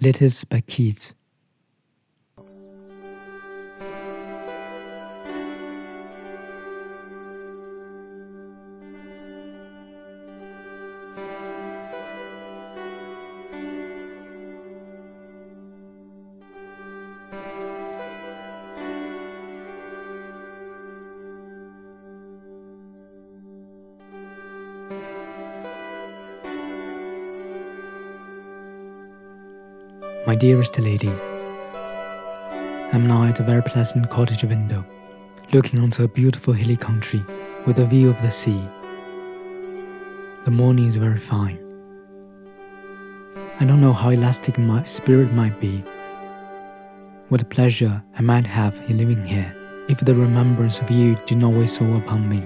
Letters by Keats. My dearest lady, I'm now at a very pleasant cottage window, looking onto a beautiful hilly country with a view of the sea. The morning is very fine. I don't know how elastic my spirit might be, what pleasure I might have in living here if the remembrance of you did not weigh so upon me.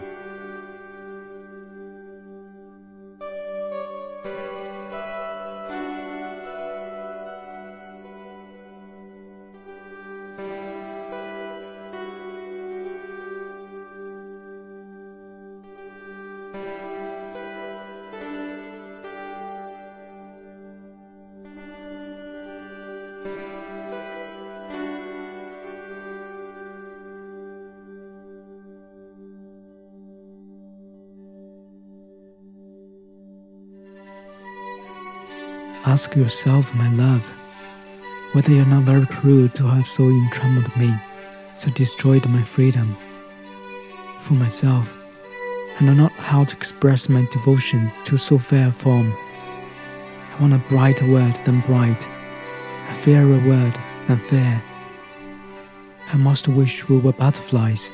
Ask yourself, my love, whether you're not very cruel to have so entrammelled me, so destroyed my freedom. For myself, I know not how to express my devotion to so fair a form. I want a brighter word than bright, a fairer word than fair. I must wish we were butterflies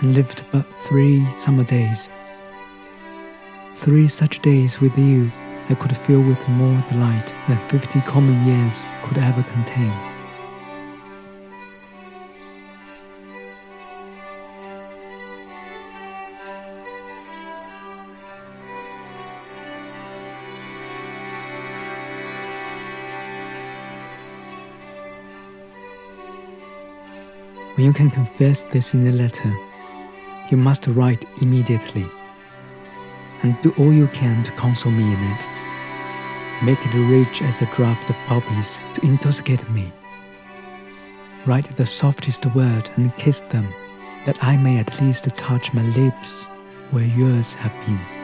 and lived but three summer days. Three such days with you I could fill with more delight than fifty common years could ever contain. When you can confess this in a letter, you must write immediately and do all you can to console me in it. Make it rich as a draught of poppies to intoxicate me. Write the softest word and kiss them, that I may at least touch my lips where yours have been.